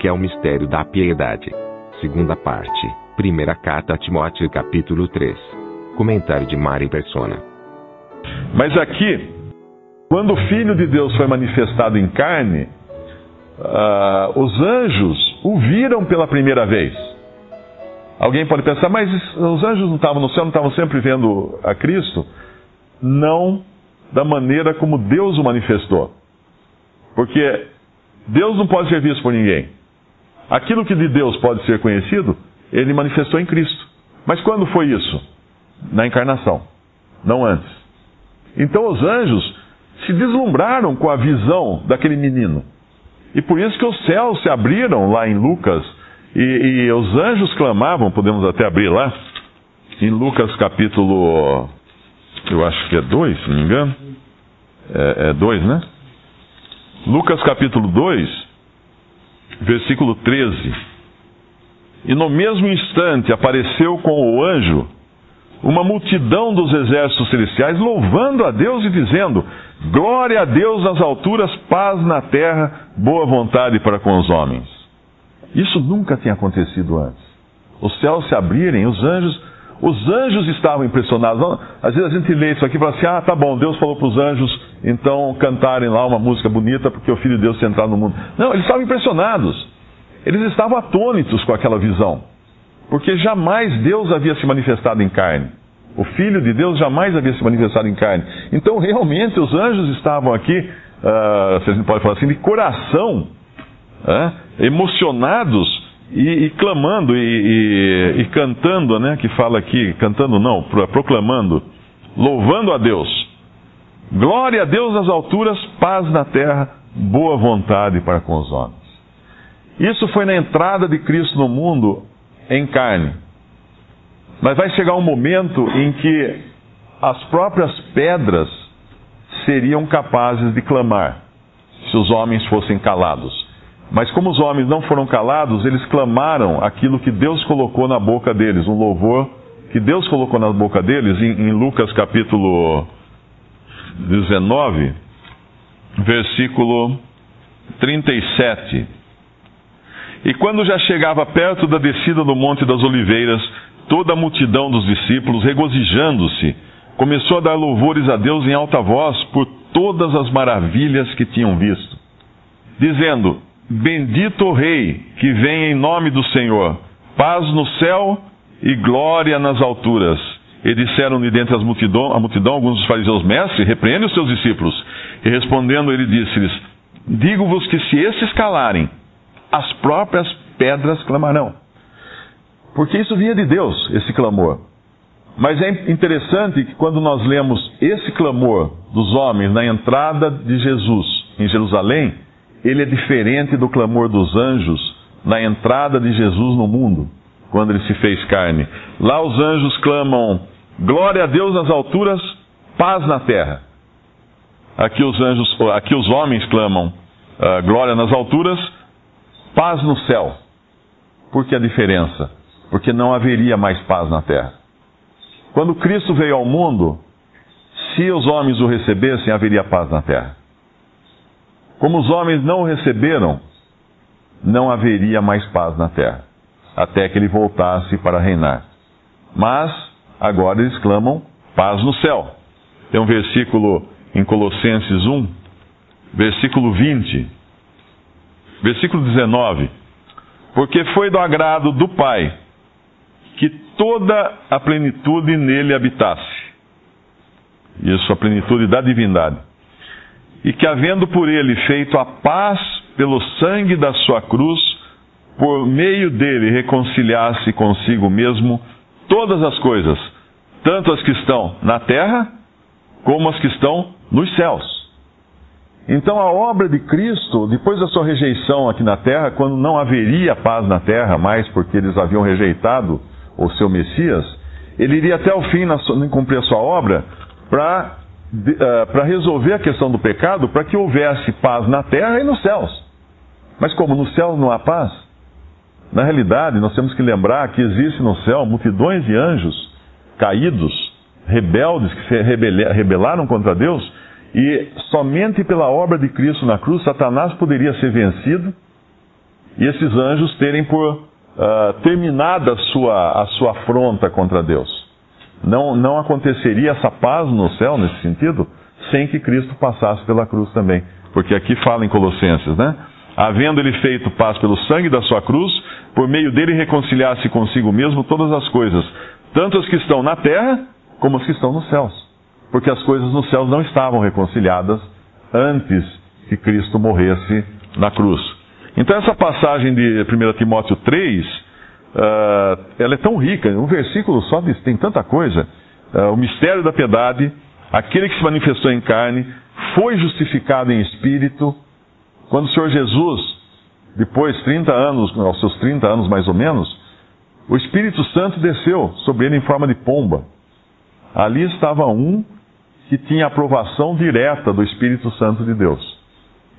que é o mistério da piedade? Segunda parte. Primeira carta a Timóteo, capítulo 3. Comentário de Mari Persona. Mas aqui, quando o Filho de Deus foi manifestado em carne, ah, os anjos o viram pela primeira vez. Alguém pode pensar, mas os anjos não estavam no céu, não estavam sempre vendo a Cristo? Não da maneira como Deus o manifestou. Porque Deus não pode ser visto por ninguém. Aquilo que de Deus pode ser conhecido, ele manifestou em Cristo. Mas quando foi isso? Na encarnação, não antes. Então os anjos se deslumbraram com a visão daquele menino. E por isso que os céus se abriram lá em Lucas, e, e os anjos clamavam, podemos até abrir lá, em Lucas capítulo, eu acho que é 2, se não me engano. É 2, é né? Lucas capítulo 2, versículo 13. E no mesmo instante apareceu com o anjo uma multidão dos exércitos celestiais, louvando a Deus e dizendo: Glória a Deus nas alturas, paz na terra, boa vontade para com os homens. Isso nunca tinha acontecido antes. Os céus se abrirem, os anjos, os anjos estavam impressionados. Às vezes a gente lê isso aqui e fala assim: ah, tá bom, Deus falou para os anjos então cantarem lá uma música bonita porque o Filho de Deus tinha entrado no mundo. Não, eles estavam impressionados. Eles estavam atônitos com aquela visão. Porque jamais Deus havia se manifestado em carne. O Filho de Deus jamais havia se manifestado em carne. Então, realmente, os anjos estavam aqui, uh, se a gente pode falar assim, de coração, uh, emocionados e, e clamando e, e, e, cantando, né? Que fala aqui, cantando não, proclamando, louvando a Deus. Glória a Deus nas alturas, paz na terra, boa vontade para com os homens. Isso foi na entrada de Cristo no mundo em carne. Mas vai chegar um momento em que as próprias pedras seriam capazes de clamar, se os homens fossem calados. Mas como os homens não foram calados, eles clamaram aquilo que Deus colocou na boca deles, um louvor que Deus colocou na boca deles, em, em Lucas capítulo 19, versículo 37. E quando já chegava perto da descida do Monte das Oliveiras, toda a multidão dos discípulos, regozijando-se, começou a dar louvores a Deus em alta voz por todas as maravilhas que tinham visto, dizendo: Bendito o Rei que vem em nome do Senhor, paz no céu e glória nas alturas. E disseram-lhe dentre as multidão, a multidão alguns dos fariseus, mestre, repreende os seus discípulos. E respondendo ele disse-lhes, digo-vos que se esses calarem, as próprias pedras clamarão. Porque isso vinha de Deus, esse clamor. Mas é interessante que quando nós lemos esse clamor dos homens na entrada de Jesus em Jerusalém, ele é diferente do clamor dos anjos na entrada de Jesus no mundo, quando ele se fez carne. Lá os anjos clamam: Glória a Deus nas alturas, paz na terra. Aqui os anjos, aqui os homens clamam: uh, Glória nas alturas, paz no céu. Por que a diferença? Porque não haveria mais paz na terra. Quando Cristo veio ao mundo, se os homens o recebessem, haveria paz na terra. Como os homens não o receberam, não haveria mais paz na terra, até que ele voltasse para reinar. Mas, agora eles clamam paz no céu. Tem um versículo em Colossenses 1, versículo 20, versículo 19. Porque foi do agrado do Pai que toda a plenitude nele habitasse. Isso, a plenitude da divindade e que, havendo por ele feito a paz pelo sangue da sua cruz, por meio dele reconciliasse consigo mesmo todas as coisas, tanto as que estão na terra, como as que estão nos céus. Então a obra de Cristo, depois da sua rejeição aqui na terra, quando não haveria paz na terra mais, porque eles haviam rejeitado o seu Messias, ele iria até o fim em cumprir a sua obra para uh, resolver a questão do pecado, para que houvesse paz na terra e nos céus. Mas como no céu não há paz, na realidade nós temos que lembrar que existe no céu multidões de anjos caídos, rebeldes que se rebelaram contra Deus e somente pela obra de Cristo na cruz, Satanás poderia ser vencido e esses anjos terem por uh, terminada a sua, a sua afronta contra Deus. Não, não aconteceria essa paz no céu, nesse sentido, sem que Cristo passasse pela cruz também. Porque aqui fala em Colossenses, né? Havendo ele feito paz pelo sangue da sua cruz, por meio dele reconciliar-se consigo mesmo todas as coisas, tanto as que estão na terra como as que estão nos céus porque as coisas nos céus não estavam reconciliadas antes que Cristo morresse na cruz. Então, essa passagem de 1 Timóteo 3, uh, ah, ela é tão rica, um versículo só tem tanta coisa. Uh, o mistério da piedade, aquele que se manifestou em carne, foi justificado em espírito. Quando o Senhor Jesus, depois 30 anos, aos seus 30 anos mais ou menos, o Espírito Santo desceu sobre ele em forma de pomba. Ali estava um que tinha aprovação direta do Espírito Santo de Deus.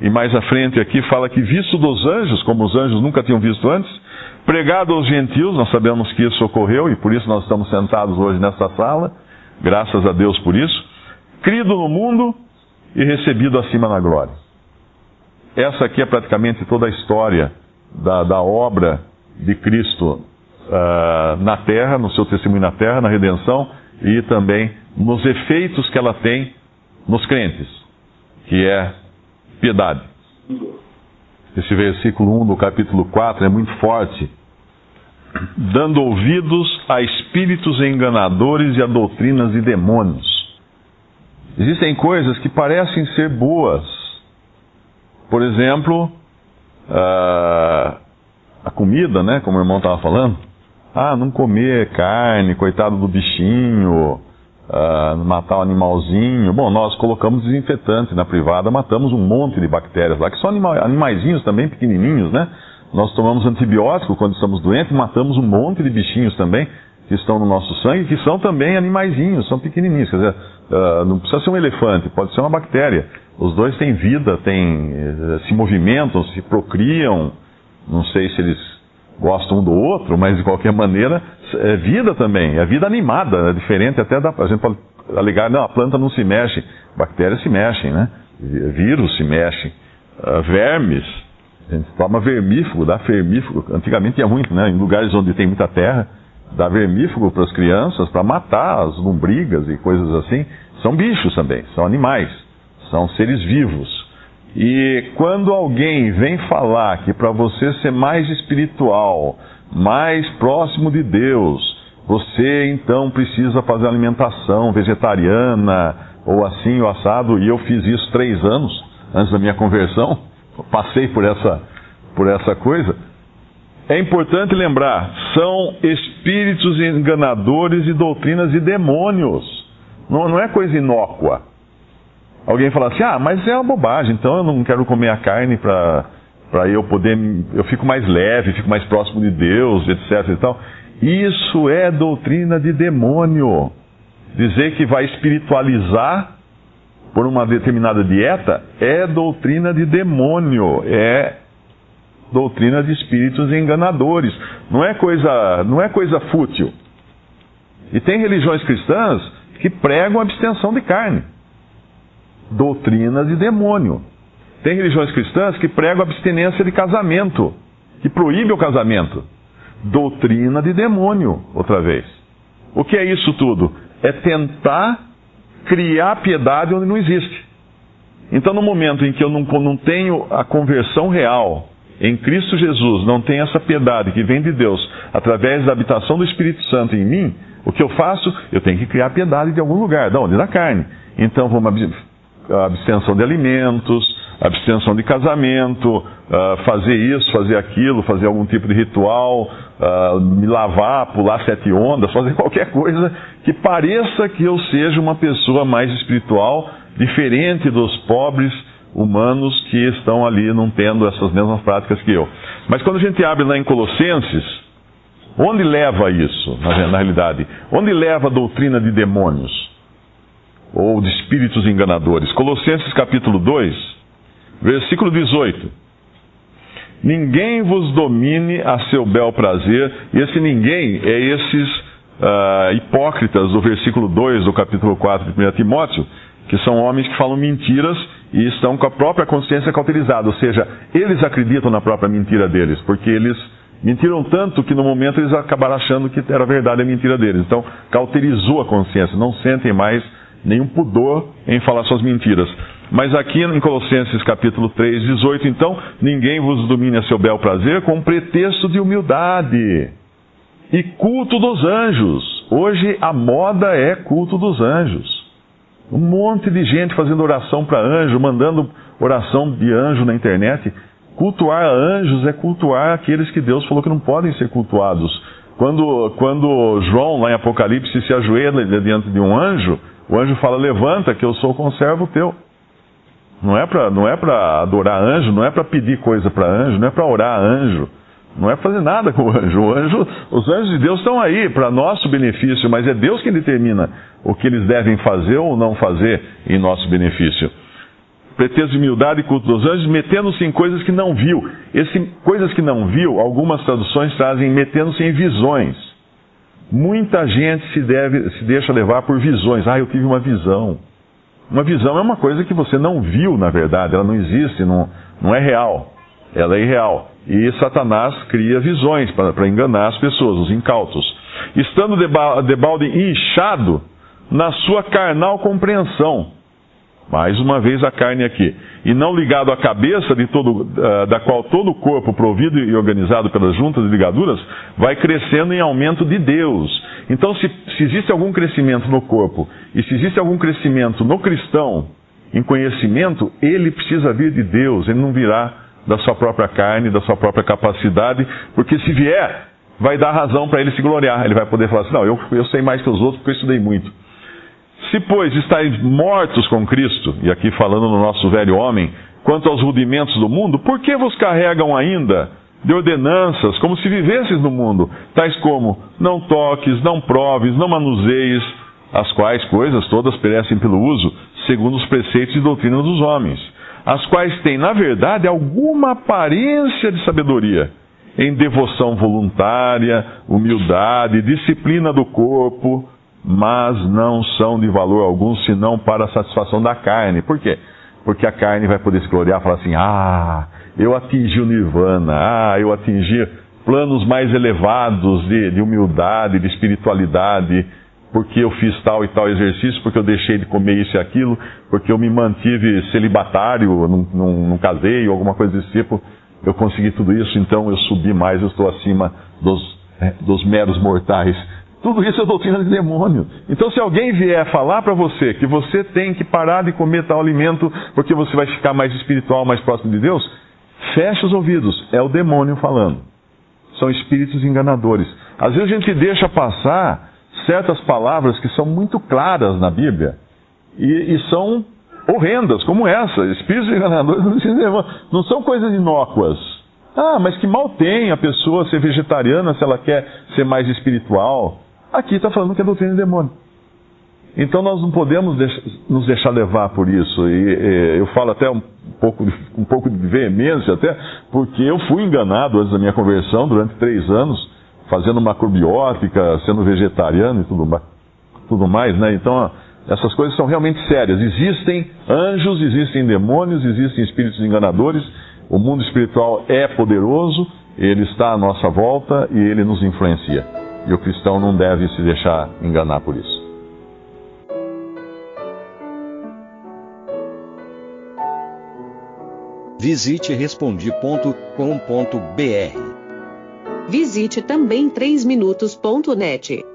E mais à frente aqui fala que, visto dos anjos, como os anjos nunca tinham visto antes, pregado aos gentios, nós sabemos que isso ocorreu e por isso nós estamos sentados hoje nesta sala, graças a Deus por isso, crido no mundo e recebido acima na glória. Essa aqui é praticamente toda a história da, da obra de Cristo uh, na terra, no seu testemunho na terra, na redenção e também nos efeitos que ela tem nos crentes, que é piedade. Esse versículo 1 do capítulo 4 é muito forte. Dando ouvidos a espíritos enganadores e a doutrinas de demônios. Existem coisas que parecem ser boas. Por exemplo, a comida, né? Como o irmão estava falando. Ah, não comer carne, coitado do bichinho, uh, matar um animalzinho. Bom, nós colocamos desinfetante na privada, matamos um monte de bactérias lá, que são anima animaizinhos também, pequenininhos, né? Nós tomamos antibiótico quando estamos doentes, matamos um monte de bichinhos também que estão no nosso sangue, que são também animaizinhos, são pequenininhos. Quer dizer, uh, não precisa ser um elefante, pode ser uma bactéria. Os dois têm vida, têm, eh, se movimentam, se procriam. Não sei se eles gostam um do outro, mas de qualquer maneira é vida também, é vida animada, é diferente até da. A gente pode alegar, não, a planta não se mexe, bactérias se mexem, né? Vírus se mexem, uh, vermes, a gente toma vermífugo, dá vermífugo, antigamente tinha muito, né? Em lugares onde tem muita terra, dá vermífugo para as crianças para matar as lombrigas e coisas assim. São bichos também, são animais, são seres vivos. E quando alguém vem falar que para você ser mais espiritual, mais próximo de Deus, você então precisa fazer alimentação vegetariana ou assim ou assado, e eu fiz isso três anos antes da minha conversão, passei por essa, por essa coisa. É importante lembrar, são espíritos enganadores e doutrinas de demônios. Não, não é coisa inócua. Alguém fala assim, ah, mas é uma bobagem, então eu não quero comer a carne para para eu poder, eu fico mais leve, fico mais próximo de Deus, etc e tal. Isso é doutrina de demônio. Dizer que vai espiritualizar por uma determinada dieta é doutrina de demônio, é doutrina de espíritos enganadores. Não é coisa, não é coisa fútil. E tem religiões cristãs que pregam abstenção de carne. Doutrina de demônio. Tem religiões cristãs que pregam abstinência de casamento, que proíbe o casamento. Doutrina de demônio, outra vez. O que é isso tudo? É tentar criar piedade onde não existe. Então, no momento em que eu não, não tenho a conversão real em Cristo Jesus, não tenho essa piedade que vem de Deus através da habitação do Espírito Santo em mim, o que eu faço? Eu tenho que criar piedade de algum lugar, da onde? Da carne. Então, vamos abstenção de alimentos, abstenção de casamento, uh, fazer isso, fazer aquilo, fazer algum tipo de ritual, uh, me lavar, pular sete ondas, fazer qualquer coisa que pareça que eu seja uma pessoa mais espiritual, diferente dos pobres, humanos que estão ali não tendo essas mesmas práticas que eu. Mas quando a gente abre lá em Colossenses, onde leva isso, na realidade? Onde leva a doutrina de demônios? Ou de espíritos enganadores? Colossenses capítulo 2, versículo 18. Ninguém vos domine a seu bel prazer, e esse ninguém é esses uh, hipócritas do versículo 2 do capítulo 4 de 1 Timóteo, que são homens que falam mentiras e estão com a própria consciência cauterizada, ou seja, eles acreditam na própria mentira deles, porque eles mentiram tanto que no momento eles acabaram achando que era verdade a mentira deles. Então, cauterizou a consciência, não sentem mais nenhum pudor em falar suas mentiras. Mas aqui em Colossenses capítulo 3, 18, então, ninguém vos domine a seu bel prazer com pretexto de humildade e culto dos anjos. Hoje a moda é culto dos anjos. Um monte de gente fazendo oração para anjo, mandando oração de anjo na internet. Cultuar anjos é cultuar aqueles que Deus falou que não podem ser cultuados. Quando, quando João, lá em Apocalipse, se ajoelha diante de um anjo, o anjo fala: Levanta, que eu sou conservo teu. Não é para não é adorar anjo, não é para pedir coisa para anjo, não é para orar anjo. Não é fazer nada com o anjo. o anjo. Os anjos de Deus estão aí para nosso benefício, mas é Deus quem determina o que eles devem fazer ou não fazer em nosso benefício. Pretexto de humildade e culto dos anjos, metendo-se em coisas que não viu. Esse, coisas que não viu, algumas traduções trazem metendo-se em visões. Muita gente se, deve, se deixa levar por visões. Ah, eu tive uma visão. Uma visão é uma coisa que você não viu, na verdade, ela não existe, não, não é real. Ela é irreal. E Satanás cria visões para enganar as pessoas, os incautos. Estando de balde inchado na sua carnal compreensão. Mais uma vez a carne aqui. E não ligado à cabeça, de todo, uh, da qual todo o corpo, provido e organizado pelas juntas e ligaduras, vai crescendo em aumento de Deus. Então, se, se existe algum crescimento no corpo e se existe algum crescimento no cristão em conhecimento, ele precisa vir de Deus, ele não virá da sua própria carne, da sua própria capacidade, porque se vier, vai dar razão para ele se gloriar. Ele vai poder falar assim: não, eu, eu sei mais que os outros porque eu estudei muito. Se, pois, estáis mortos com Cristo, e aqui falando no nosso velho homem, quanto aos rudimentos do mundo, por que vos carregam ainda de ordenanças, como se vivesses no mundo, tais como não toques, não proves, não manuseies, as quais coisas todas perecem pelo uso, segundo os preceitos e doutrinas dos homens as quais têm, na verdade, alguma aparência de sabedoria, em devoção voluntária, humildade, disciplina do corpo, mas não são de valor algum senão para a satisfação da carne. Por quê? Porque a carne vai poder se gloriar e falar assim: ah, eu atingi o nirvana, ah, eu atingi planos mais elevados de, de humildade, de espiritualidade porque eu fiz tal e tal exercício, porque eu deixei de comer isso e aquilo, porque eu me mantive celibatário, não, casei, alguma coisa desse tipo, eu consegui tudo isso, então eu subi mais, eu estou acima dos, é, dos meros mortais. Tudo isso é doutrina de demônio. Então, se alguém vier falar para você que você tem que parar de comer tal alimento porque você vai ficar mais espiritual, mais próximo de Deus, feche os ouvidos. É o demônio falando. São espíritos enganadores. Às vezes a gente deixa passar certas palavras que são muito claras na Bíblia e, e são horrendas, como essa. Espíritos enganadores não são coisas inócuas. Ah, mas que mal tem a pessoa ser vegetariana se ela quer ser mais espiritual. Aqui está falando que é doutrina de demônio. Então nós não podemos nos deixar levar por isso. E, eu falo até um pouco, um pouco de veemência, até porque eu fui enganado antes da minha conversão durante três anos fazendo macrobiótica, sendo vegetariano e tudo, tudo mais, né? Então, essas coisas são realmente sérias. Existem anjos, existem demônios, existem espíritos enganadores. O mundo espiritual é poderoso, ele está à nossa volta e ele nos influencia. E o cristão não deve se deixar enganar por isso. Visite respondi.com.br Visite também 3minutos.net.